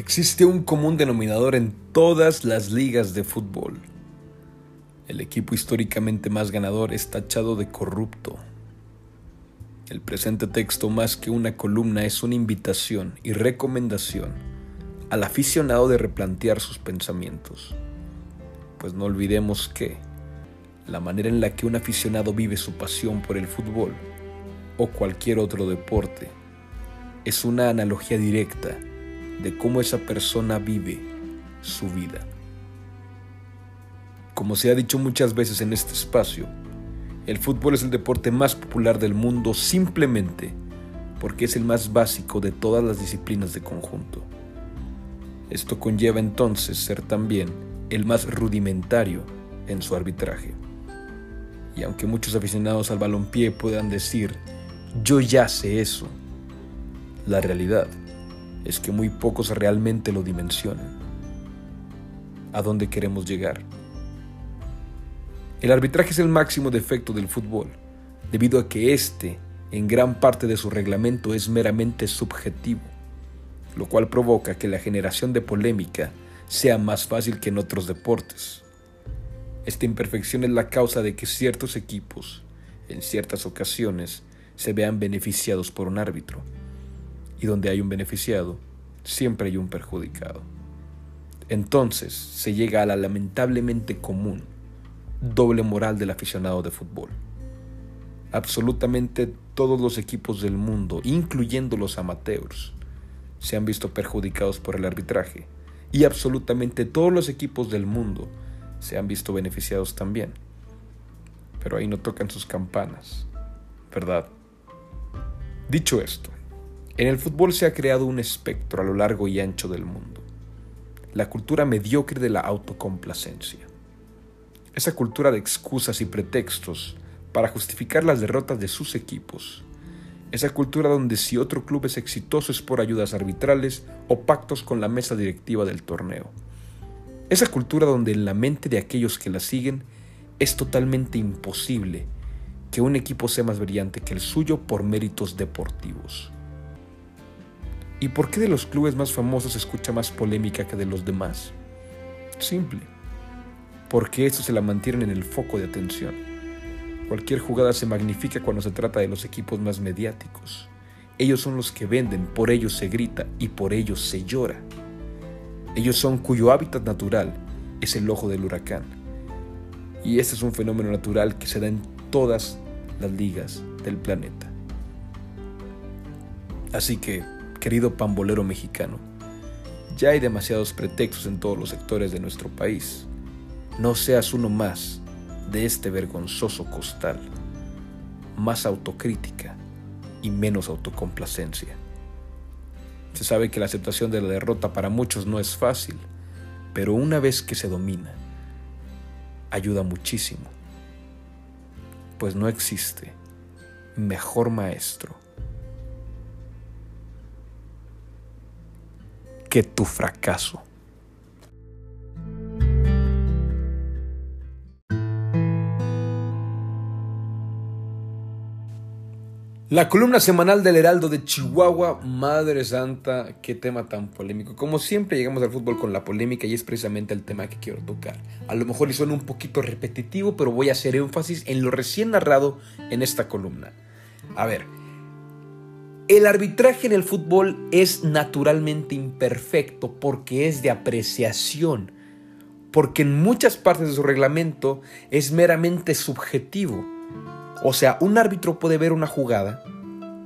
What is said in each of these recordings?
Existe un común denominador en todas las ligas de fútbol. El equipo históricamente más ganador es tachado de corrupto. El presente texto más que una columna es una invitación y recomendación al aficionado de replantear sus pensamientos. Pues no olvidemos que la manera en la que un aficionado vive su pasión por el fútbol o cualquier otro deporte es una analogía directa de cómo esa persona vive su vida. Como se ha dicho muchas veces en este espacio, el fútbol es el deporte más popular del mundo simplemente porque es el más básico de todas las disciplinas de conjunto. Esto conlleva entonces ser también el más rudimentario en su arbitraje. Y aunque muchos aficionados al balompié puedan decir, yo ya sé eso, la realidad es que muy pocos realmente lo dimensionan. ¿A dónde queremos llegar? El arbitraje es el máximo defecto del fútbol, debido a que éste, en gran parte de su reglamento, es meramente subjetivo, lo cual provoca que la generación de polémica sea más fácil que en otros deportes. Esta imperfección es la causa de que ciertos equipos, en ciertas ocasiones, se vean beneficiados por un árbitro y donde hay un beneficiado, siempre hay un perjudicado. Entonces se llega a la lamentablemente común doble moral del aficionado de fútbol. Absolutamente todos los equipos del mundo, incluyendo los amateurs, se han visto perjudicados por el arbitraje y absolutamente todos los equipos del mundo se han visto beneficiados también. Pero ahí no tocan sus campanas, ¿verdad? Dicho esto, en el fútbol se ha creado un espectro a lo largo y ancho del mundo. La cultura mediocre de la autocomplacencia. Esa cultura de excusas y pretextos para justificar las derrotas de sus equipos. Esa cultura donde si otro club es exitoso es por ayudas arbitrales o pactos con la mesa directiva del torneo. Esa cultura donde en la mente de aquellos que la siguen es totalmente imposible que un equipo sea más brillante que el suyo por méritos deportivos. ¿Y por qué de los clubes más famosos se escucha más polémica que de los demás? Simple. Porque estos se la mantienen en el foco de atención. Cualquier jugada se magnifica cuando se trata de los equipos más mediáticos. Ellos son los que venden, por ellos se grita y por ellos se llora. Ellos son cuyo hábitat natural es el ojo del huracán. Y este es un fenómeno natural que se da en todas las ligas del planeta. Así que querido pambolero mexicano, ya hay demasiados pretextos en todos los sectores de nuestro país. No seas uno más de este vergonzoso costal. Más autocrítica y menos autocomplacencia. Se sabe que la aceptación de la derrota para muchos no es fácil, pero una vez que se domina, ayuda muchísimo, pues no existe mejor maestro que tu fracaso. La columna semanal del Heraldo de Chihuahua, Madre Santa, qué tema tan polémico. Como siempre llegamos al fútbol con la polémica y es precisamente el tema que quiero tocar. A lo mejor le suena un poquito repetitivo, pero voy a hacer énfasis en lo recién narrado en esta columna. A ver, el arbitraje en el fútbol es naturalmente imperfecto porque es de apreciación, porque en muchas partes de su reglamento es meramente subjetivo. O sea, un árbitro puede ver una jugada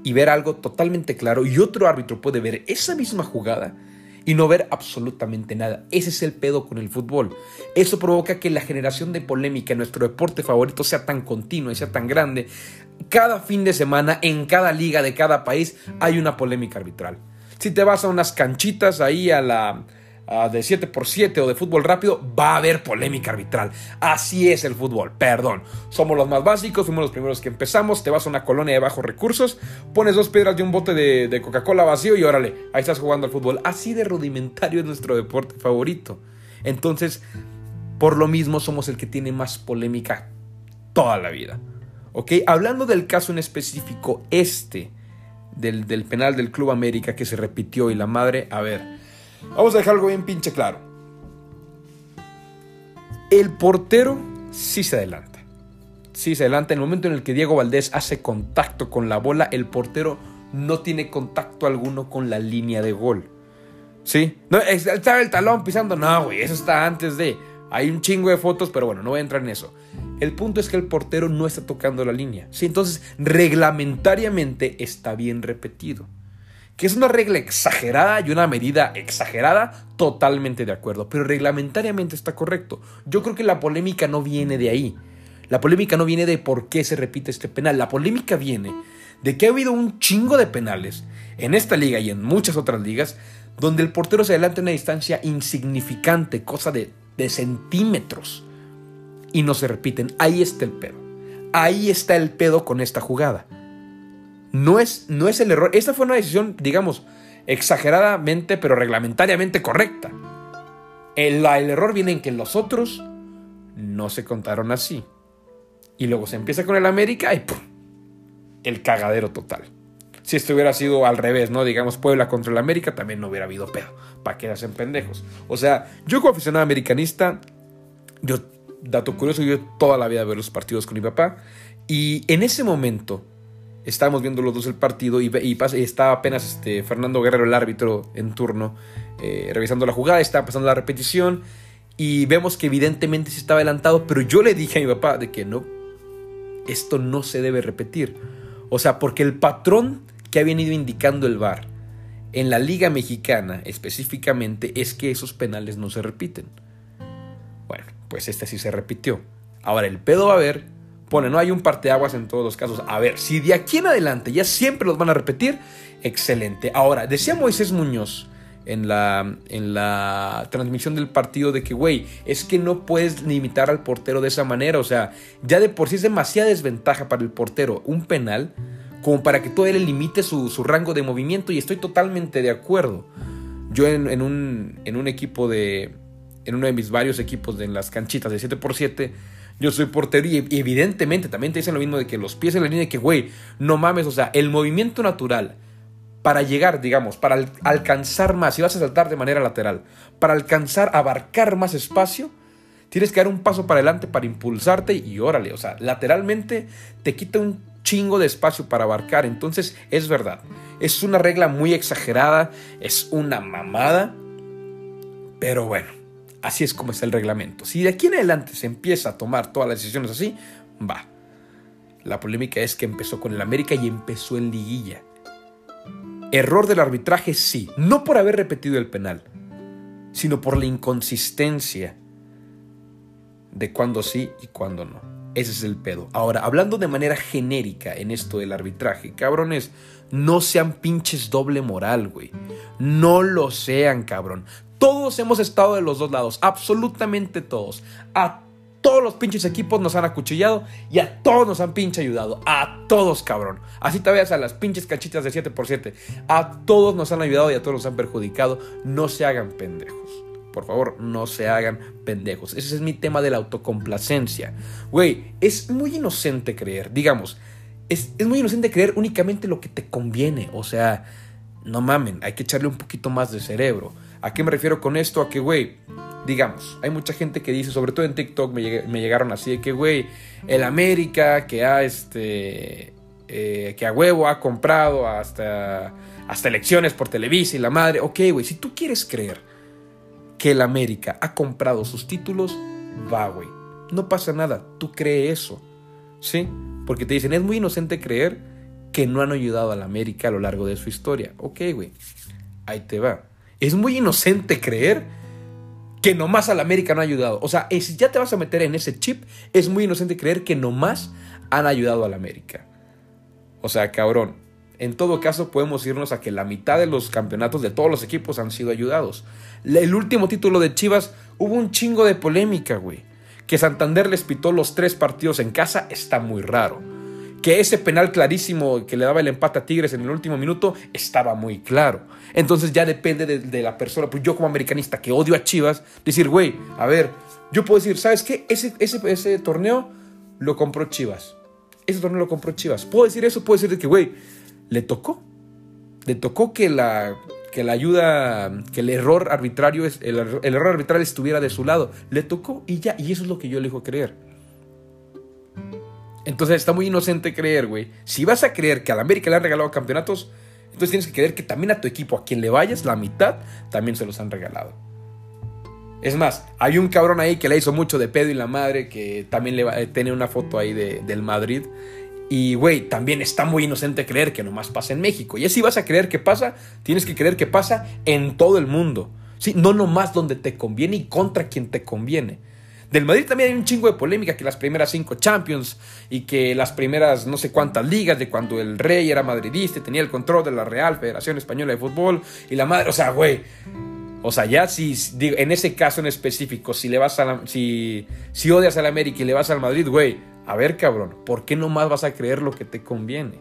y ver algo totalmente claro y otro árbitro puede ver esa misma jugada y no ver absolutamente nada. Ese es el pedo con el fútbol. Eso provoca que la generación de polémica en nuestro deporte favorito sea tan continua y sea tan grande cada fin de semana, en cada liga de cada país, hay una polémica arbitral. Si te vas a unas canchitas ahí a la de 7x7 o de fútbol rápido, va a haber polémica arbitral. Así es el fútbol, perdón. Somos los más básicos, fuimos los primeros que empezamos. Te vas a una colonia de bajos recursos, pones dos piedras de un bote de, Coca-Cola vacío y órale, ahí estás jugando al fútbol. Así de rudimentario es nuestro deporte favorito. Entonces, por lo mismo somos el que tiene más polémica toda la vida. ¿Ok? Hablando del caso en específico, este, del penal del Club América que se repitió y la madre, a ver, Vamos a dejar algo bien pinche claro. El portero sí se adelanta. Sí se adelanta. En el momento en el que Diego Valdés hace contacto con la bola, el portero no tiene contacto alguno con la línea de gol. ¿Sí? No, está el talón pisando. No, güey, eso está antes de. Hay un chingo de fotos, pero bueno, no voy a entrar en eso. El punto es que el portero no está tocando la línea. ¿sí? Entonces, reglamentariamente está bien repetido. Que es una regla exagerada y una medida exagerada, totalmente de acuerdo. Pero reglamentariamente está correcto. Yo creo que la polémica no viene de ahí. La polémica no viene de por qué se repite este penal. La polémica viene de que ha habido un chingo de penales en esta liga y en muchas otras ligas donde el portero se adelanta en una distancia insignificante, cosa de, de centímetros, y no se repiten. Ahí está el pedo. Ahí está el pedo con esta jugada. No es, no es el error. Esta fue una decisión, digamos, exageradamente, pero reglamentariamente correcta. El, el error viene en que los otros no se contaron así. Y luego se empieza con el América y ¡pum! el cagadero total. Si esto hubiera sido al revés, ¿no? Digamos Puebla contra el América, también no hubiera habido pedo. ¿Para qué hacen pendejos? O sea, yo como aficionado americanista, yo, dato curioso, yo toda la vida veo los partidos con mi papá. Y en ese momento, estábamos viendo los dos el partido y, y, estaba apenas este, Fernando Guerrero, el árbitro en turno, eh, revisando la jugada, estaba pasando la repetición y vemos que evidentemente se estaba adelantado, pero yo le dije a mi papá de que no, esto no se debe repetir. O sea, porque el patrón que ha venido indicando el VAR en la Liga Mexicana específicamente es que esos penales no se repiten. Bueno, pues este sí se repitió. Ahora el pedo va a haber, pone, no hay un parteaguas en todos los casos. A ver, si de aquí en adelante ya siempre los van a repetir, excelente. Ahora, decía Moisés Muñoz en la, en la transmisión del partido de que, güey, es que no puedes limitar al portero de esa manera. O sea, ya de por sí es demasiada desventaja para el portero un penal como para que todo él limite su, rango de movimiento y estoy totalmente de acuerdo. Yo en, un, en un equipo de, en uno de mis varios equipos de en las canchitas de 7x7, yo soy portero y evidentemente también te dicen lo mismo de que los pies en la línea, que güey, no mames, o sea, el movimiento natural para llegar, digamos, para alcanzar más, si vas a saltar de manera lateral, para alcanzar, abarcar más espacio, tienes que dar un paso para adelante para impulsarte y órale, o sea, lateralmente te quita un chingo de espacio para abarcar. Entonces, es verdad. Es una regla muy exagerada, es una mamada. Pero bueno, así es como está el reglamento. Si de aquí en adelante se empieza a tomar todas las decisiones así, va. La polémica es que empezó con el América y empezó en liguilla. Error del arbitraje, sí. No por haber repetido el penal, sino por la inconsistencia de cuándo sí y cuándo no. Ese es el pedo. Ahora, hablando de manera genérica en esto del arbitraje, cabrones, no sean pinches doble moral, güey. No lo sean, cabrón. Todos hemos estado de los dos lados, absolutamente todos. A todos los pinches equipos nos han acuchillado y a todos nos han pinche ayudado. A todos, cabrón. Así te veas a las pinches cachitas de 7x7. A todos nos han ayudado y a todos nos han perjudicado. No se hagan pendejos. Por favor, no se hagan pendejos. Ese es mi tema de la autocomplacencia. Güey, es muy inocente creer, digamos, es, es, muy inocente creer únicamente lo que te conviene. O sea, no mamen, hay que echarle un poquito más de cerebro. ¿A qué me refiero con esto? A que, güey, digamos, hay mucha gente que dice, sobre todo en TikTok me, llegaron así, de que, güey, el América que ha, este, eh, que a huevo ha comprado hasta, hasta elecciones por Televisa y la madre. Ok, güey, si tú quieres creer que el América ha comprado sus títulos, va, güey. No pasa nada, tú crees eso. ¿Sí? Porque te dicen, es muy inocente creer que no han ayudado al América a lo largo de su historia. Ok, güey. Ahí te va. Es muy inocente creer que nomás al América no ha ayudado. O sea, si ya te vas a meter en ese chip, es muy inocente creer que nomás han ayudado al América. O sea, cabrón, en todo caso, podemos irnos a que la mitad de los campeonatos de todos los equipos han sido ayudados. El último título de Chivas hubo un chingo de polémica, güey. Que Santander les pitó los tres partidos en casa está muy raro. Que ese penal clarísimo que le daba el empate a Tigres en el último minuto estaba muy claro. Entonces ya depende de, la persona. Pues yo como americanista que odio a Chivas, decir, güey, a ver, yo puedo decir, ¿sabes qué? Ese, ese, ese torneo lo compró Chivas. Ese torneo lo compró Chivas. Puedo decir eso, puedo decir que, güey, le tocó. Le tocó que, la, que la ayuda, que el error arbitrario, el, error arbitral estuviera de su lado. Le tocó y ya, y eso es lo que yo le dejo creer. Entonces está muy inocente creer, güey. Si vas a creer que a la América le han regalado campeonatos, entonces tienes que creer que también a tu equipo, a quien le vayas, la mitad, también se los han regalado. Es más, hay un cabrón ahí que le hizo mucho de pedo y la madre, que también le eh, tiene una foto ahí de, del Madrid. Y, güey, también está muy inocente creer que nomás pasa en México. Y así vas a creer que pasa, tienes que creer que pasa en todo el mundo. ¿sí? No nomás donde te conviene y contra quien te conviene. Del Madrid también hay un chingo de polémica que las primeras cinco Champions y que las primeras no sé cuántas ligas de cuando el rey era madridista y tenía el control de la Real Federación Española de Fútbol y la madre, o sea, güey, o sea, ya si digo, en ese caso en específico, si le vas a la, si, si odias al América y le vas al Madrid, güey, a ver, cabrón, ¿por qué nomás vas a creer lo que te conviene?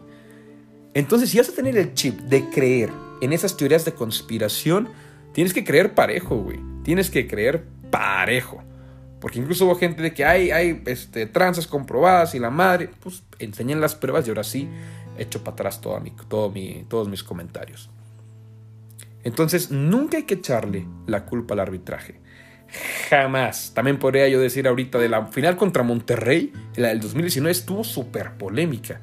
Entonces, si vas a tener el chip de creer en esas teorías de conspiración, tienes que creer parejo, güey. Tienes que creer parejo. Porque incluso hubo gente de que hay, hay este, tranzas comprobadas y la madre, pues enseñan las pruebas y ahora sí echo para atrás todo mi, todo mi, todos mis comentarios. Entonces, nunca hay que echarle la culpa al arbitraje. Jamás. También podría yo decir ahorita de la final contra Monterrey, la del 2019 estuvo súper polémica.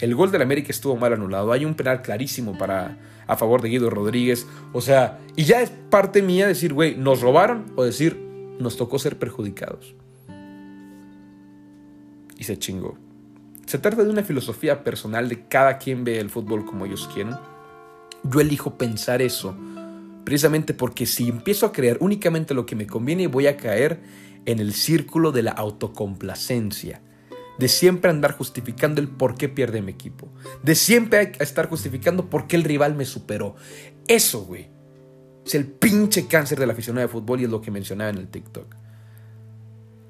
El gol del América estuvo mal anulado. Hay un penal clarísimo para, a favor de Guido Rodríguez. O sea, y ya es parte mía decir, güey, nos robaron o decir, nos tocó ser perjudicados. Y se chingó. Se trata de una filosofía personal de cada quien ve el fútbol como ellos quieren. Yo elijo pensar eso precisamente porque si empiezo a creer únicamente lo que me conviene voy a caer en el círculo de la autocomplacencia, de siempre andar justificando el por qué pierde mi equipo, de siempre estar justificando por qué el rival me superó. Eso, güey, es el pinche cáncer de la aficionado de fútbol y es lo que mencionaba en el TikTok.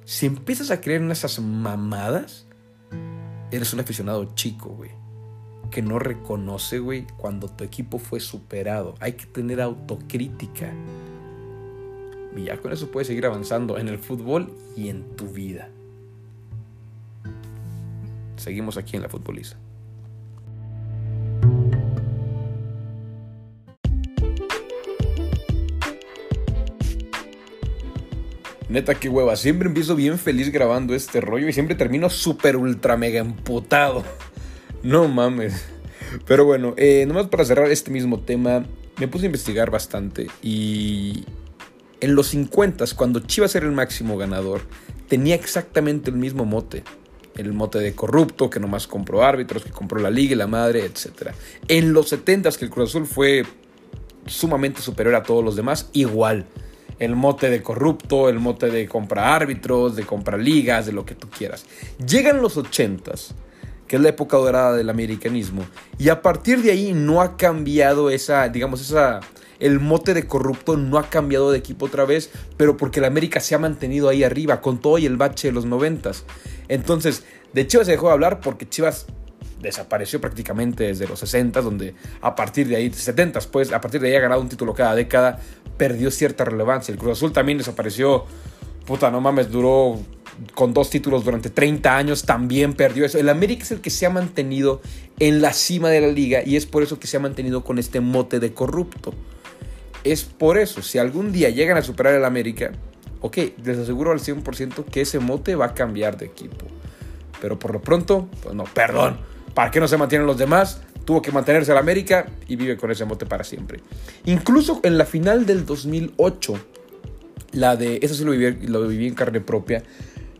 Si empiezas a creer en esas mamadas, eres un aficionado chico, güey. Que no reconoce, güey, cuando tu equipo fue superado. Hay que tener autocrítica. Y con eso puedes seguir avanzando en el fútbol y en tu vida. Seguimos aquí en la futboliza. Neta, qué hueva. Siempre empiezo bien feliz grabando este rollo y siempre termino súper ultra mega emputado. No mames. Pero bueno, eh, nomás para cerrar este mismo tema, me puse a investigar bastante y en los 50, cuando Chivas era el máximo ganador, tenía exactamente el mismo mote. El mote de corrupto, que nomás compró árbitros, que compró la liga y la madre, etc. En los 70, que el Cruz Azul fue sumamente superior a todos los demás, igual el mote de corrupto, el mote de compra árbitros, de compra ligas, de lo que tú quieras. Llegan los ochentas, que es la época dorada del americanismo, y a partir de ahí no ha cambiado esa, digamos, esa, el mote de corrupto no ha cambiado de equipo otra vez, pero porque el América se ha mantenido ahí arriba, con todo y el bache de los noventas. Entonces, de Chivas se dejó de hablar porque Chivas desapareció prácticamente desde los 60, donde a partir de ahí, 70, pues a partir de ahí ha ganado un título cada década, perdió cierta relevancia. El Cruz Azul también desapareció, puta, no mames, duró con dos títulos durante 30 años, también perdió eso. El América es el que se ha mantenido en la cima de la liga y es por eso que se ha mantenido con este mote de corrupto. Es por eso, si algún día llegan a superar el América, ok, les aseguro al 100% que ese mote va a cambiar de equipo. Pero por lo pronto, pues no, perdón ¿Para qué no se mantienen los demás? Tuvo que mantenerse al América y vive con ese mote para siempre. Incluso en la final del 2008, la de, eso sí lo viví, lo viví en carne propia,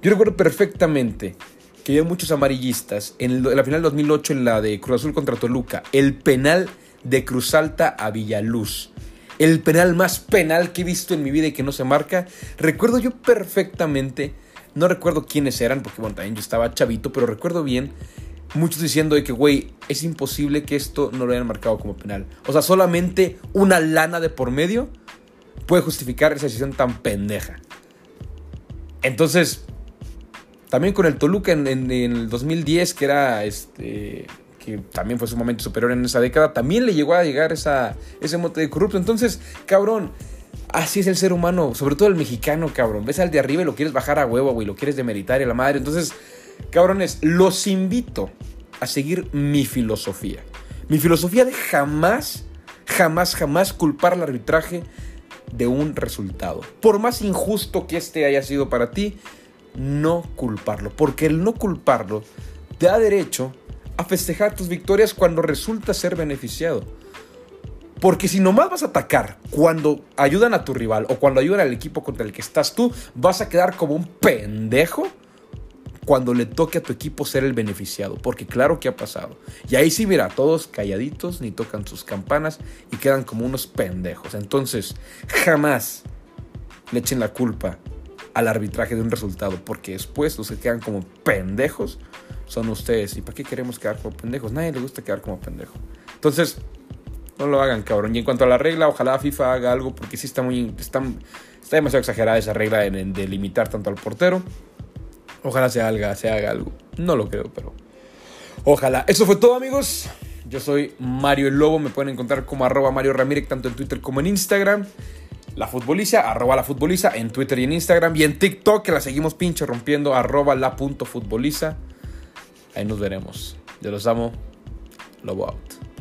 yo recuerdo perfectamente que había muchos amarillistas en, la final del 2008, en la de Cruz Azul contra Toluca, el penal de Cruz Alta a Villaluz. El penal más penal que he visto en mi vida y que no se marca. Recuerdo yo perfectamente, no recuerdo quiénes eran, porque bueno, también yo estaba chavito, pero recuerdo bien muchos diciendo de que, güey, es imposible que esto no lo hayan marcado como penal. O sea, solamente una lana de por medio puede justificar esa decisión tan pendeja. Entonces, también con el Toluca en, el 2010, que era este que también fue sumamente superior en esa década, también le llegó a llegar esa, ese mote de corrupto. Entonces, cabrón, así es el ser humano, sobre todo el mexicano, cabrón. Ves al de arriba y lo quieres bajar a huevo, güey, lo quieres demeritar y a la madre. Entonces, Cabrones, los invito a seguir mi filosofía. Mi filosofía de jamás, jamás, jamás culpar al arbitraje de un resultado. Por más injusto que este haya sido para ti, no culparlo. Porque el no culparlo te da derecho a festejar tus victorias cuando resulta ser beneficiado. Porque si nomás vas a atacar cuando ayudan a tu rival o cuando ayudan al equipo contra el que estás tú, vas a quedar como un pendejo cuando le toque a tu equipo ser el beneficiado. Porque claro que ha pasado. Y ahí sí, mira, todos calladitos, ni tocan sus campanas y quedan como unos pendejos. Entonces, jamás le echen la culpa al arbitraje de un resultado. Porque después los que quedan como pendejos son ustedes. ¿Y para qué queremos quedar como pendejos? Nadie le gusta quedar como pendejo. Entonces, no lo hagan, cabrón. Y en cuanto a la regla, ojalá FIFA haga algo porque sí está muy. Está, está demasiado exagerada esa regla de, de, limitar tanto al portero. Ojalá se haga, se haga algo. No lo creo, pero. Ojalá. Eso fue todo, amigos. Yo soy Mario el Lobo. Me pueden encontrar como arroba Mario Ramírez, tanto en Twitter como en Instagram. La futboliza, arroba la futboliza en Twitter y en Instagram. Y en TikTok, que la seguimos pinche rompiendo, arroba la punto. Ahí nos veremos. Yo los amo. Lobo out.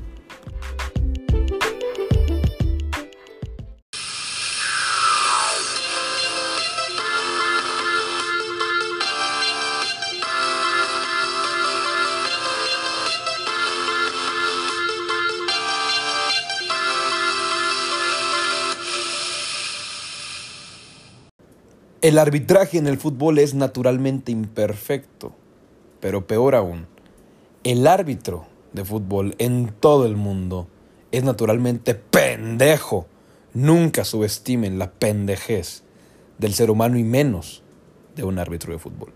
El arbitraje en el fútbol es naturalmente imperfecto, pero peor aún, el árbitro de fútbol en todo el mundo es naturalmente pendejo. Nunca subestimen la pendejez del ser humano y menos de un árbitro de fútbol.